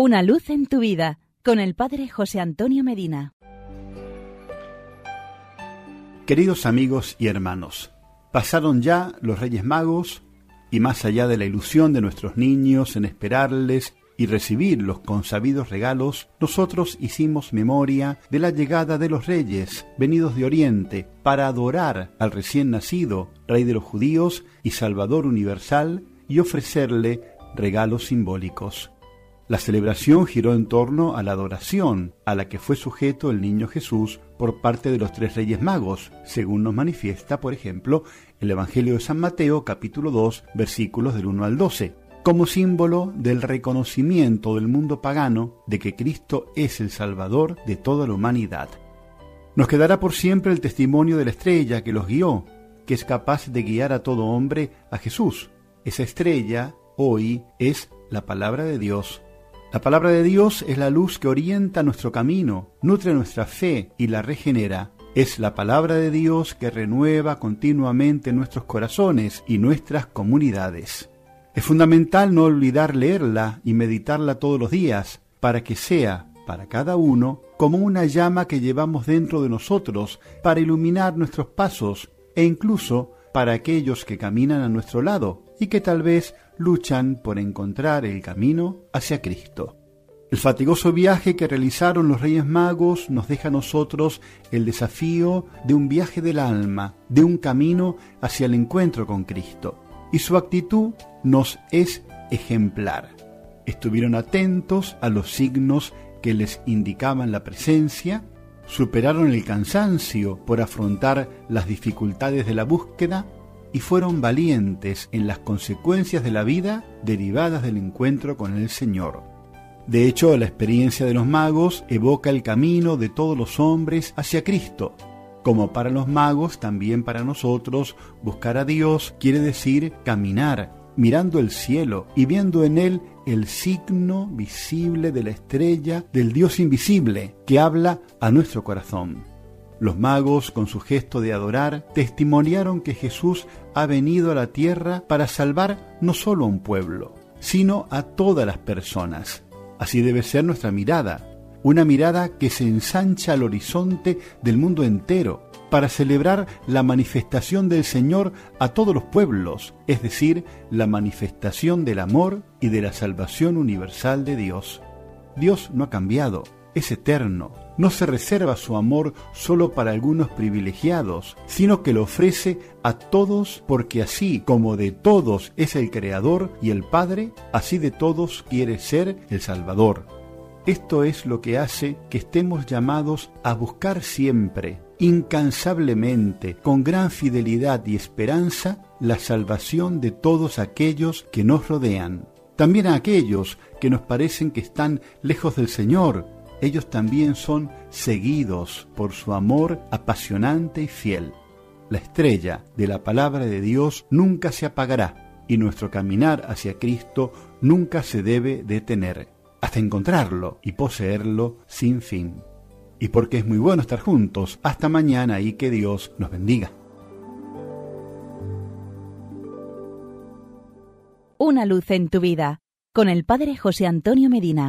Una luz en tu vida con el Padre José Antonio Medina. Queridos amigos y hermanos, pasaron ya los Reyes Magos y más allá de la ilusión de nuestros niños en esperarles y recibir los consabidos regalos, nosotros hicimos memoria de la llegada de los reyes venidos de Oriente para adorar al recién nacido, Rey de los judíos y Salvador universal, y ofrecerle regalos simbólicos. La celebración giró en torno a la adoración a la que fue sujeto el niño Jesús por parte de los tres reyes magos, según nos manifiesta, por ejemplo, el Evangelio de San Mateo capítulo 2 versículos del 1 al 12, como símbolo del reconocimiento del mundo pagano de que Cristo es el Salvador de toda la humanidad. Nos quedará por siempre el testimonio de la estrella que los guió, que es capaz de guiar a todo hombre a Jesús. Esa estrella, hoy, es la palabra de Dios la palabra de Dios es la luz que orienta nuestro camino, nutre nuestra fe y la regenera. Es la palabra de Dios que renueva continuamente nuestros corazones y nuestras comunidades. Es fundamental no olvidar leerla y meditarla todos los días, para que sea, para cada uno, como una llama que llevamos dentro de nosotros para iluminar nuestros pasos e incluso para aquellos que caminan a nuestro lado y que tal vez luchan por encontrar el camino hacia Cristo. El fatigoso viaje que realizaron los Reyes Magos nos deja a nosotros el desafío de un viaje del alma, de un camino hacia el encuentro con Cristo. Y su actitud nos es ejemplar. Estuvieron atentos a los signos que les indicaban la presencia, superaron el cansancio por afrontar las dificultades de la búsqueda y fueron valientes en las consecuencias de la vida derivadas del encuentro con el Señor. De hecho, la experiencia de los magos evoca el camino de todos los hombres hacia Cristo. Como para los magos, también para nosotros, buscar a Dios quiere decir caminar, mirando el cielo y viendo en él el signo visible de la estrella del Dios invisible que habla a nuestro corazón. Los magos, con su gesto de adorar, testimoniaron que Jesús ha venido a la tierra para salvar no solo a un pueblo, sino a todas las personas. Así debe ser nuestra mirada, una mirada que se ensancha al horizonte del mundo entero, para celebrar la manifestación del Señor a todos los pueblos, es decir, la manifestación del amor y de la salvación universal de Dios. Dios no ha cambiado, es eterno, no se reserva su amor solo para algunos privilegiados, sino que lo ofrece a todos porque así como de todos es el Creador y el Padre, así de todos quiere ser el Salvador. Esto es lo que hace que estemos llamados a buscar siempre, incansablemente, con gran fidelidad y esperanza, la salvación de todos aquellos que nos rodean. También a aquellos que nos parecen que están lejos del Señor, ellos también son seguidos por su amor apasionante y fiel. La estrella de la palabra de Dios nunca se apagará y nuestro caminar hacia Cristo nunca se debe detener, hasta encontrarlo y poseerlo sin fin. Y porque es muy bueno estar juntos, hasta mañana y que Dios nos bendiga. Una luz en tu vida, con el Padre José Antonio Medina.